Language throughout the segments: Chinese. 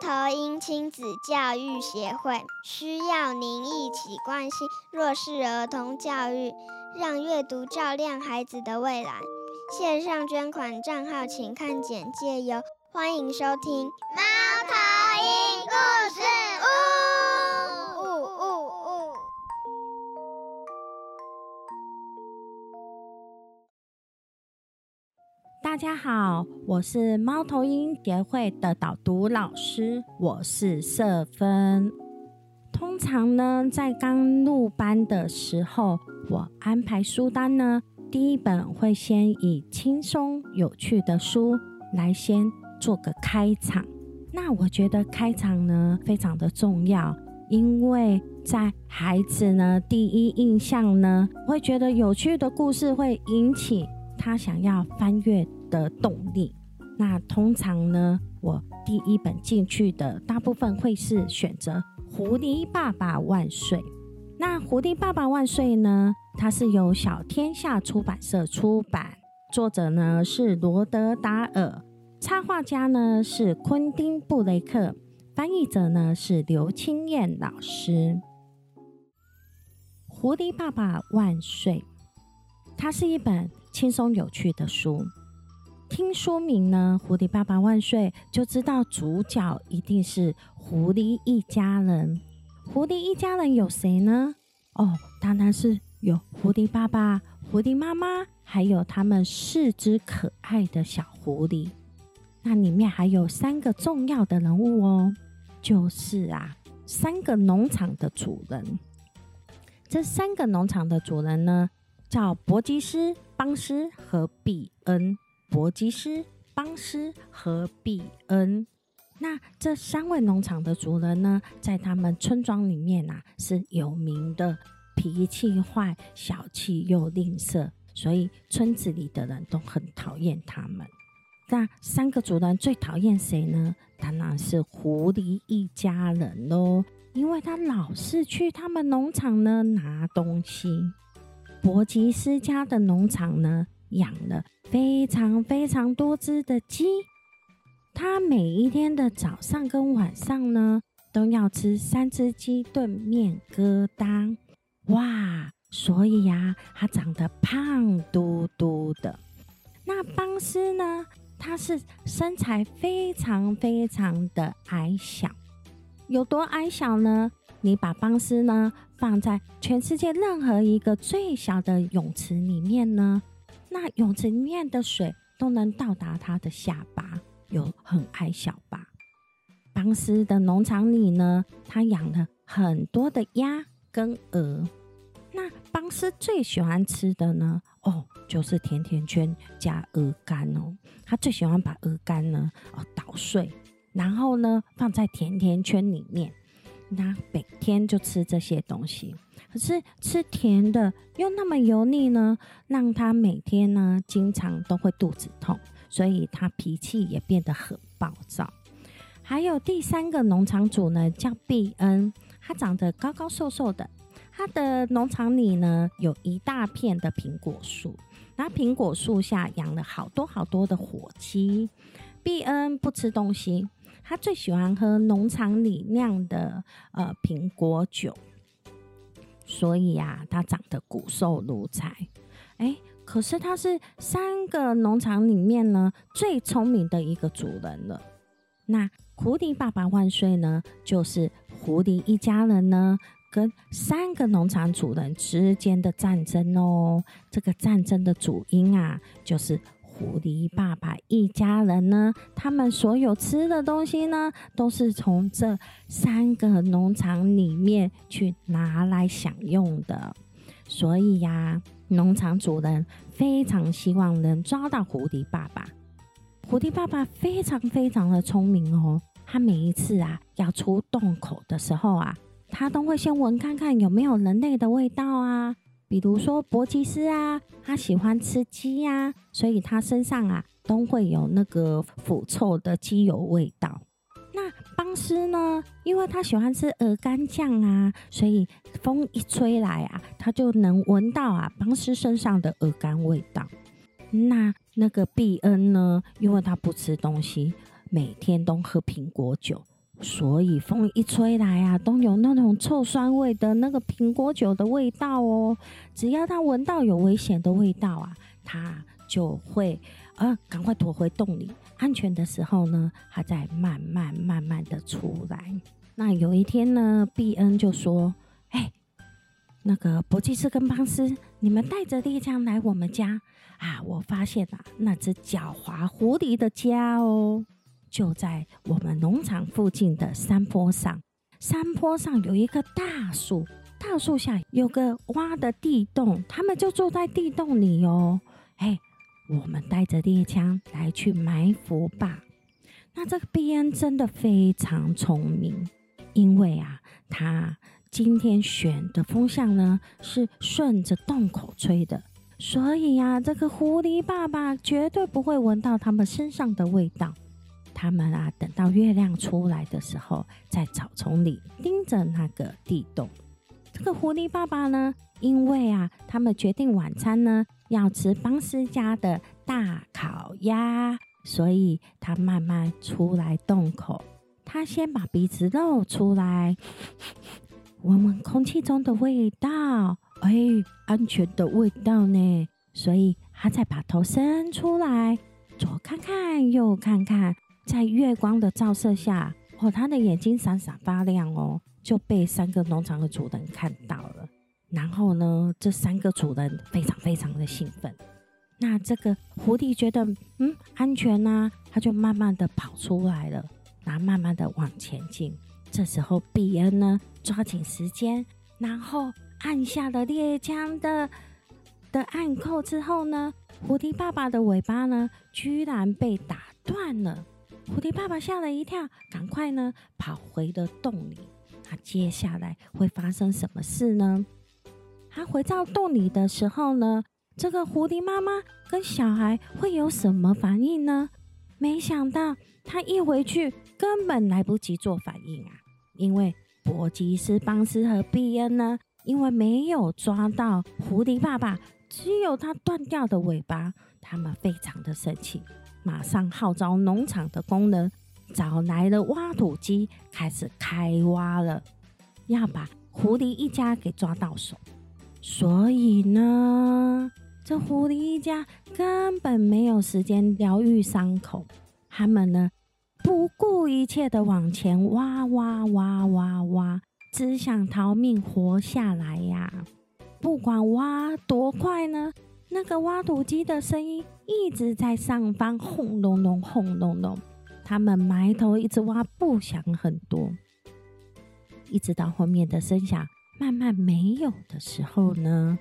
头鹰亲子教育协会需要您一起关心弱势儿童教育，让阅读照亮孩子的未来。线上捐款账号请看简介哟。欢迎收听大家好，我是猫头鹰协会的导读老师，我是瑟芬。通常呢，在刚入班的时候，我安排书单呢，第一本会先以轻松有趣的书来先做个开场。那我觉得开场呢非常的重要，因为在孩子呢第一印象呢，会觉得有趣的故事会引起他想要翻阅的动力。那通常呢，我第一本进去的大部分会是选择《狐狸爸爸万岁》。那《狐狸爸爸万岁》呢，它是由小天下出版社出版，作者呢是罗德达尔，插画家呢是昆汀布雷克，翻译者呢是刘青燕老师。《狐狸爸爸万岁》，它是一本轻松有趣的书。听书名呢，《狐狸爸爸万岁》，就知道主角一定是狐狸一家人。狐狸一家人有谁呢？哦，当然是有狐狸爸爸、狐狸妈妈，还有他们四只可爱的小狐狸。那里面还有三个重要的人物哦，就是啊，三个农场的主人。这三个农场的主人呢，叫伯吉斯、邦斯和比恩。伯吉斯、邦斯和比恩，那这三位农场的主人呢，在他们村庄里面啊是有名的，脾气坏、小气又吝啬，所以村子里的人都很讨厌他们。那三个主人最讨厌谁呢？当然是狐狸一家人喽，因为他老是去他们农场呢拿东西。伯吉斯家的农场呢？养了非常非常多只的鸡，他每一天的早上跟晚上呢，都要吃三只鸡炖面疙瘩。哇，所以呀，他长得胖嘟嘟的。那邦斯呢，他是身材非常非常的矮小，有多矮小呢？你把邦斯呢放在全世界任何一个最小的泳池里面呢？那泳池里面的水都能到达他的下巴，有很矮小吧？邦斯的农场里呢，他养了很多的鸭跟鹅。那邦斯最喜欢吃的呢？哦，就是甜甜圈加鹅肝哦。他最喜欢把鹅肝呢哦捣碎，然后呢放在甜甜圈里面。那每天就吃这些东西。可是吃甜的又那么油腻呢，让他每天呢经常都会肚子痛，所以他脾气也变得很暴躁。还有第三个农场主呢，叫毕恩，他长得高高瘦瘦的，他的农场里呢有一大片的苹果树，那苹果树下养了好多好多的火鸡。毕恩不吃东西，他最喜欢喝农场里酿的呃苹果酒。所以呀，他长得骨瘦如柴，哎，可是他是三个农场里面呢最聪明的一个主人了。那狐狸爸爸万岁呢，就是狐狸一家人呢跟三个农场主人之间的战争哦。这个战争的主因啊，就是。狐狸爸爸一家人呢，他们所有吃的东西呢，都是从这三个农场里面去拿来享用的。所以呀，农场主人非常希望能抓到狐狸爸爸。狐狸爸爸非常非常的聪明哦，他每一次啊要出洞口的时候啊，他都会先闻看看有没有人类的味道啊。比如说伯吉斯啊，他喜欢吃鸡呀，所以他身上啊都会有那个腐臭的鸡油味道。那邦斯呢，因为他喜欢吃鹅肝酱啊，所以风一吹来啊，他就能闻到啊邦斯身上的鹅肝味道。那那个毕恩呢，因为他不吃东西，每天都喝苹果酒，所以风一吹来啊，都有那种臭酸味的那个苹果酒的味道哦。只要它闻到有危险的味道啊，它就会呃赶快躲回洞里。安全的时候呢，它再慢慢慢慢的出来。那有一天呢，毕恩就说：“哎，那个伯吉斯跟邦斯，你们带着猎枪来我们家啊！我发现啊，那只狡猾狐狸的家哦，就在我们农场附近的山坡上。山坡上有一棵大树，大树下有个挖的地洞，他们就住在地洞里哦。哎，我们带着猎枪来去埋伏吧。那这个毕恩真的非常聪明。”因为啊，他今天选的风向呢是顺着洞口吹的，所以呀，这个狐狸爸爸绝对不会闻到他们身上的味道。他们啊，等到月亮出来的时候，在草丛里盯着那个地洞。这个狐狸爸爸呢，因为啊，他们决定晚餐呢要吃邦斯家的大烤鸭，所以他慢慢出来洞口。他先把鼻子露出来，闻闻空气中的味道，哎，安全的味道呢。所以他再把头伸出来，左看看，右看看，在月光的照射下，哦，他的眼睛闪闪发亮哦，就被三个农场的主人看到了。然后呢，这三个主人非常非常的兴奋。那这个狐狸觉得，嗯，安全呐，他就慢慢的跑出来了。然后慢慢的往前进，这时候比恩呢抓紧时间，然后按下了猎枪的的按扣之后呢，狐狸爸爸的尾巴呢居然被打断了，蝴蝶爸爸吓了一跳，赶快呢跑回了洞里。那接下来会发生什么事呢？他回到洞里的时候呢，这个狐狸妈妈跟小孩会有什么反应呢？没想到他一回去。根本来不及做反应啊！因为伯吉斯、邦斯和毕恩呢，因为没有抓到狐狸爸爸，只有他断掉的尾巴，他们非常的生气，马上号召农场的工人，找来了挖土机，开始开挖了，要把狐狸一家给抓到手。所以呢，这狐狸一家根本没有时间疗愈伤口，他们呢。不顾一切的往前挖挖挖挖挖，只想逃命活下来呀！不管挖多快呢，那个挖土机的声音一直在上方轰隆隆轰隆隆。他们埋头一直挖，不想很多，一直到后面的声响慢慢没有的时候呢，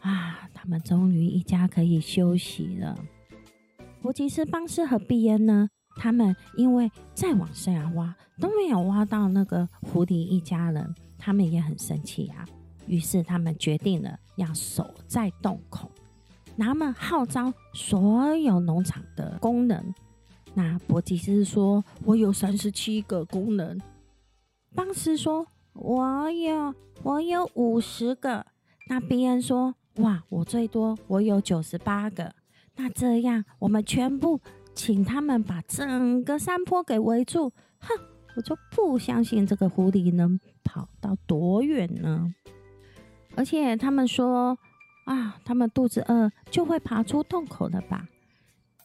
啊，他们终于一家可以休息了。弗吉斯邦斯和毕恩呢？他们因为再往下挖都没有挖到那个狐狸一家人，他们也很生气啊。于是他们决定了要守在洞口，他们号召所有农场的工人。那伯吉斯说：“我有三十七个工人。”邦斯说：“我有，我有五十个。”那比恩说：“哇，我最多，我有九十八个。”那这样我们全部。请他们把整个山坡给围住。哼，我就不相信这个狐狸能跑到多远呢？而且他们说啊，他们肚子饿就会爬出洞口了吧？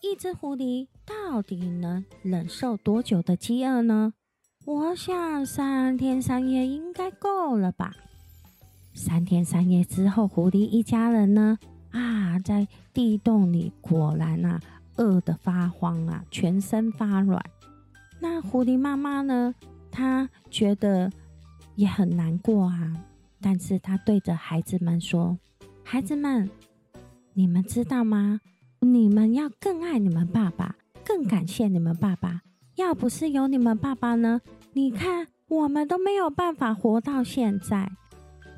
一只狐狸到底能忍受多久的饥饿呢？我想三天三夜应该够了吧？三天三夜之后，狐狸一家人呢？啊，在地洞里，果然啊。饿得发慌啊，全身发软。那狐狸妈妈呢？她觉得也很难过啊。但是她对着孩子们说：“孩子们，你们知道吗？你们要更爱你们爸爸，更感谢你们爸爸。要不是有你们爸爸呢？你看，我们都没有办法活到现在。”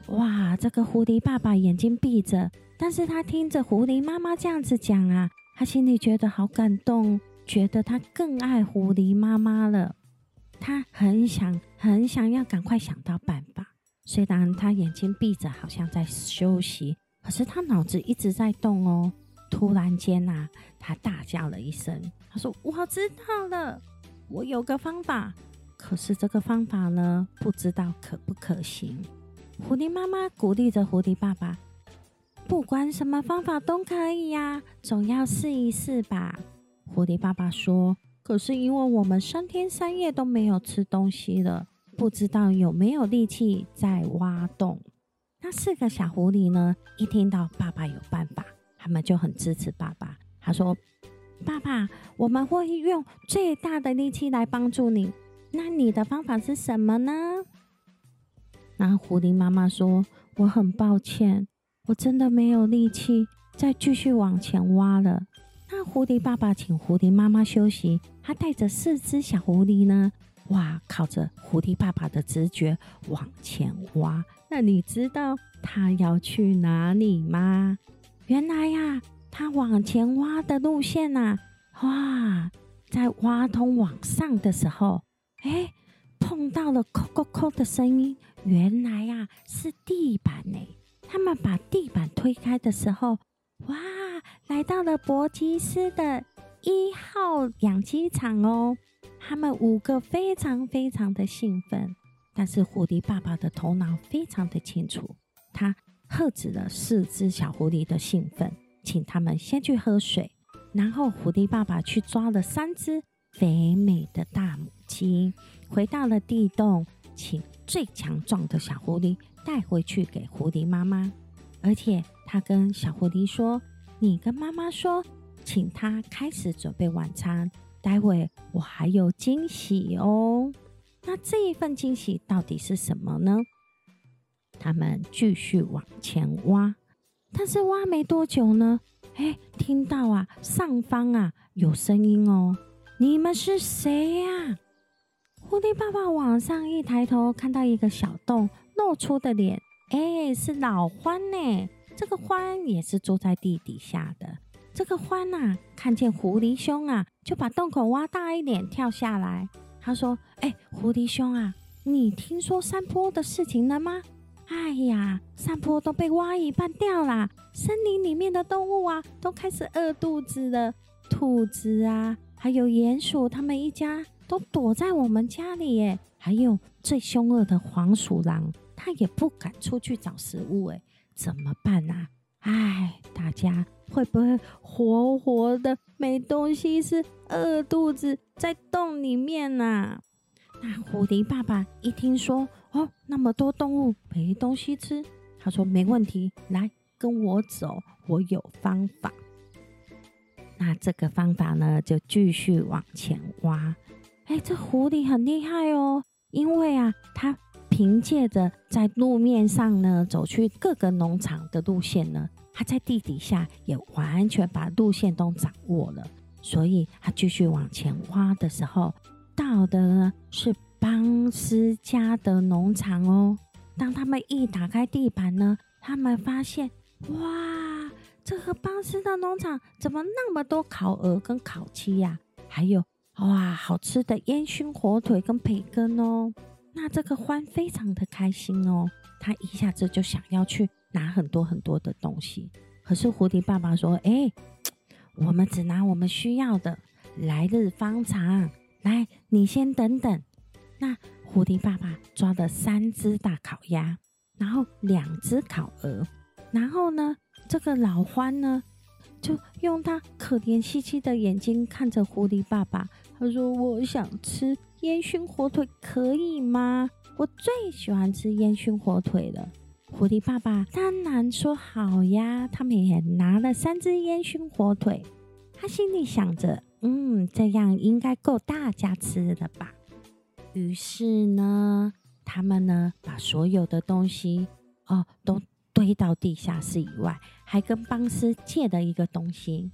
哇，这个狐狸爸爸眼睛闭着，但是他听着狐狸妈妈这样子讲啊。他心里觉得好感动，觉得他更爱狐狸妈妈了。他很想、很想要赶快想到办法。虽然他眼睛闭着，好像在休息，可是他脑子一直在动哦。突然间呐，他大叫了一声：“他说，我知道了，我有个方法，可是这个方法呢，不知道可不可行。狐狸妈妈鼓励着狐狸爸爸：“不管什么方法都可以呀，总要试一试吧。”狐狸爸爸说：“可是因为我们三天三夜都没有吃东西了，不知道有没有力气再挖洞。”那四个小狐狸呢，一听到爸爸有办法，他们就很支持爸爸。他说：“爸爸，我们会用最大的力气来帮助你。那你的方法是什么呢？”那狐狸妈妈说：“我很抱歉，我真的没有力气再继续往前挖了。”那狐狸爸爸请狐狸妈妈休息，他带着四只小狐狸呢。哇！靠着狐狸爸爸的直觉往前挖，那你知道他要去哪里吗？原来呀，他往前挖的路线呐，哇，在挖通往上的时候，哎，碰到了“扣扣扣”的声音。原来呀，是地板呢。他们把地板推开的时候，哇，来到了伯吉斯的一号养鸡场哦。他们五个非常非常的兴奋，但是狐狸爸爸的头脑非常的清楚，他喝止了四只小狐狸的兴奋，请他们先去喝水，然后狐狸爸爸去抓了三只肥美的大母鸡，回到了地洞，请最强壮的小狐狸带回去给狐狸妈妈，而且他跟小狐狸说：“你跟妈妈说，请他开始准备晚餐。”待会我还有惊喜哦，那这一份惊喜到底是什么呢？他们继续往前挖，但是挖没多久呢，哎，听到啊，上方啊有声音哦，你们是谁呀？狐狸爸爸往上一抬头，看到一个小洞露出的脸，哎，是老獾呢。这个獾也是住在地底下的。这个獾呐，看见狐狸兄啊，就把洞口挖大一点，跳下来。他说：“哎，狐狸兄啊，你听说山坡的事情了吗？哎呀，山坡都被挖一半掉啦，森林里面的动物啊，都开始饿肚子了。兔子啊，还有鼹鼠，他们一家都躲在我们家里。耶。还有最凶恶的黄鼠狼，它也不敢出去找食物。哎，怎么办啊？哎，大家。”会不会活活的没东西吃，饿肚子在洞里面呢？那狐狸爸爸一听说哦，那么多动物没东西吃，他说没问题，来跟我走，我有方法。那这个方法呢，就继续往前挖。哎，这狐狸很厉害哦，因为啊，它凭借着在路面上呢，走去各个农场的路线呢。他在地底下也完全把路线都掌握了，所以他继续往前挖的时候，到的呢是邦斯家的农场哦。当他们一打开地板呢，他们发现，哇，这个邦斯的农场怎么那么多烤鹅跟烤鸡呀？还有哇，好吃的烟熏火腿跟培根哦。那这个欢非常的开心哦，他一下子就想要去。拿很多很多的东西，可是蝴蝶爸爸说：“哎，我们只拿我们需要的，来日方长。来，你先等等。”那蝴蝶爸爸抓了三只大烤鸭，然后两只烤鹅，然后呢，这个老欢呢，就用他可怜兮兮的眼睛看着狐狸爸爸，他说：“我想吃烟熏火腿，可以吗？我最喜欢吃烟熏火腿了。”狐狸爸爸当然说好呀，他们也拿了三只烟熏火腿。他心里想着，嗯，这样应该够大家吃的吧。于是呢，他们呢把所有的东西哦都堆到地下室以外，还跟邦斯借了一个东西。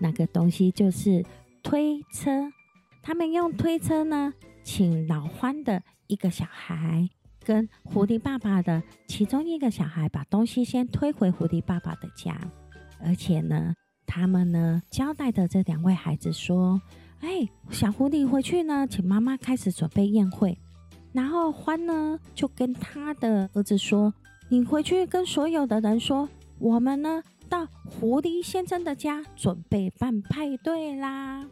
那个东西就是推车。他们用推车呢，请老欢的一个小孩。跟狐狸爸爸的其中一个小孩把东西先推回狐狸爸爸的家，而且呢，他们呢交代的这两位孩子说：“哎，小狐狸回去呢，请妈妈开始准备宴会。”然后欢呢就跟他的儿子说：“你回去跟所有的人说，我们呢到狐狸先生的家准备办派对啦。”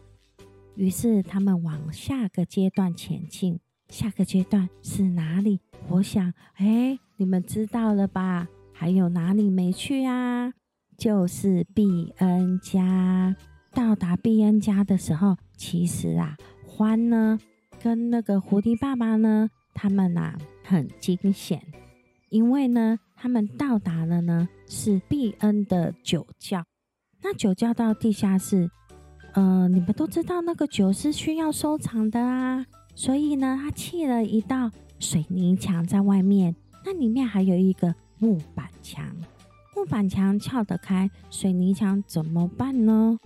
于是他们往下个阶段前进。下个阶段是哪里？我想，哎，你们知道了吧？还有哪里没去啊？就是碧恩家。到达碧恩家的时候，其实啊，欢呢跟那个狐狸爸爸呢，他们呐很惊险，因为呢，他们到达了呢是碧恩的酒窖。那酒窖到地下室，呃，你们都知道那个酒是需要收藏的啊，所以呢，他砌了一道水泥墙在外面，那里面还有一个木板墙。木板墙撬得开，水泥墙怎么办呢？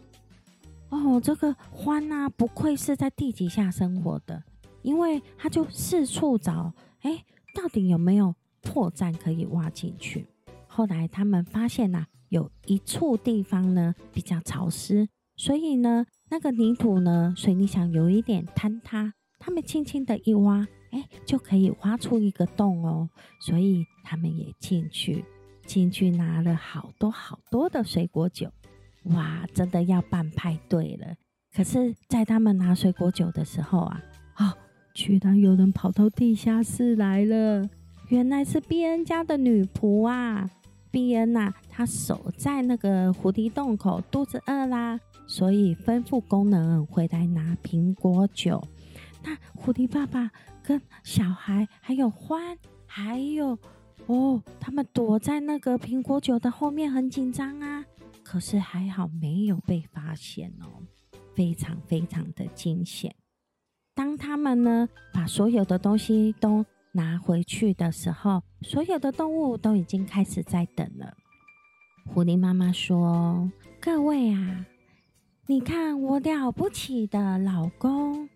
哦，这个欢啊，不愧是在地底下生活的，因为他就四处找，哎，到底有没有破绽可以挖进去？后来他们发现呐，有一处地方呢比较潮湿，所以呢，那个泥土呢，水泥墙有一点坍塌，他们轻轻的一挖，哎，就可以挖出一个洞哦，所以他们也进去，进去拿了好多好多的水果酒。哇，真的要办派对了！可是，在他们拿水果酒的时候啊，哦，居然有人跑到地下室来了。原来是碧恩家的女仆啊！碧恩呐，她守在那个蝴蝶洞口，肚子饿啦，所以吩咐工人回来拿苹果酒。那狐狸爸爸跟小孩还有欢，还有哦，他们躲在那个苹果酒的后面，很紧张啊。可是还好没有被发现哦，非常非常的惊险。当他们呢把所有的东西都拿回去的时候，所有的动物都已经开始在等了。狐狸妈妈说：“各位啊，你看我了不起的老公，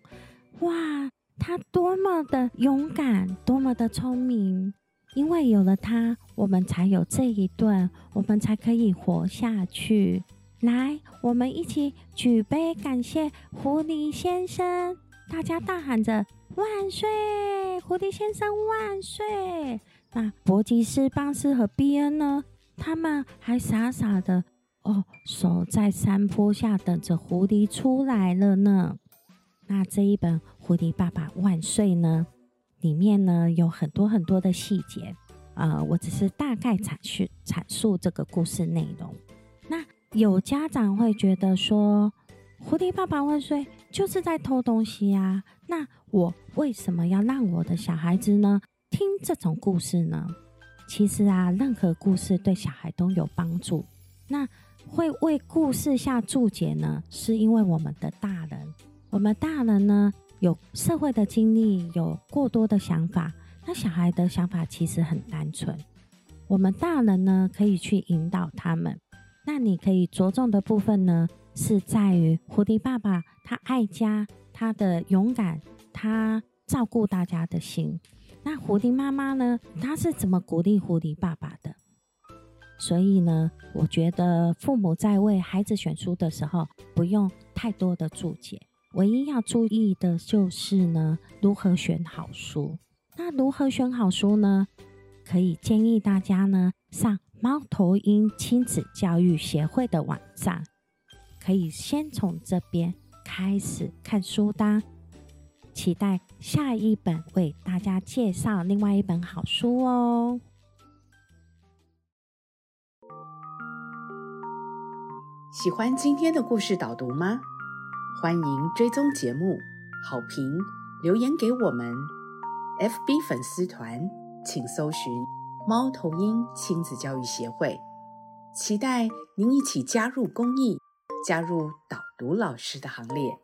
哇，他多么的勇敢，多么的聪明。”因为有了它，我们才有这一顿，我们才可以活下去。来，我们一起举杯感谢狐狸先生！大家大喊着“万岁，狐狸先生万岁！”那伯吉斯、邦斯和比恩呢？他们还傻傻的哦，守在山坡下等着狐狸出来了呢。那这一本《狐狸爸爸万岁》呢？里面呢有很多很多的细节，呃，我只是大概阐述阐述这个故事内容。那有家长会觉得说，《狐狸爸爸万岁》就是在偷东西啊？那我为什么要让我的小孩子呢听这种故事呢？其实啊，任何故事对小孩都有帮助。那会为故事下注解呢，是因为我们的大人，我们大人呢。有社会的经历，有过多的想法，那小孩的想法其实很单纯。我们大人呢，可以去引导他们。那你可以着重的部分呢，是在于蝴蝶爸爸他爱家，他的勇敢，他照顾大家的心。那蝴蝶妈妈呢，她是怎么鼓励蝴蝶爸爸的？所以呢，我觉得父母在为孩子选书的时候，不用太多的注解。唯一要注意的就是呢，如何选好书。那如何选好书呢？可以建议大家呢，上猫头鹰亲子教育协会的网站，可以先从这边开始看书单。期待下一本为大家介绍另外一本好书哦。喜欢今天的故事导读吗？欢迎追踪节目，好评留言给我们。FB 粉丝团请搜寻“猫头鹰亲子教育协会”，期待您一起加入公益，加入导读老师的行列。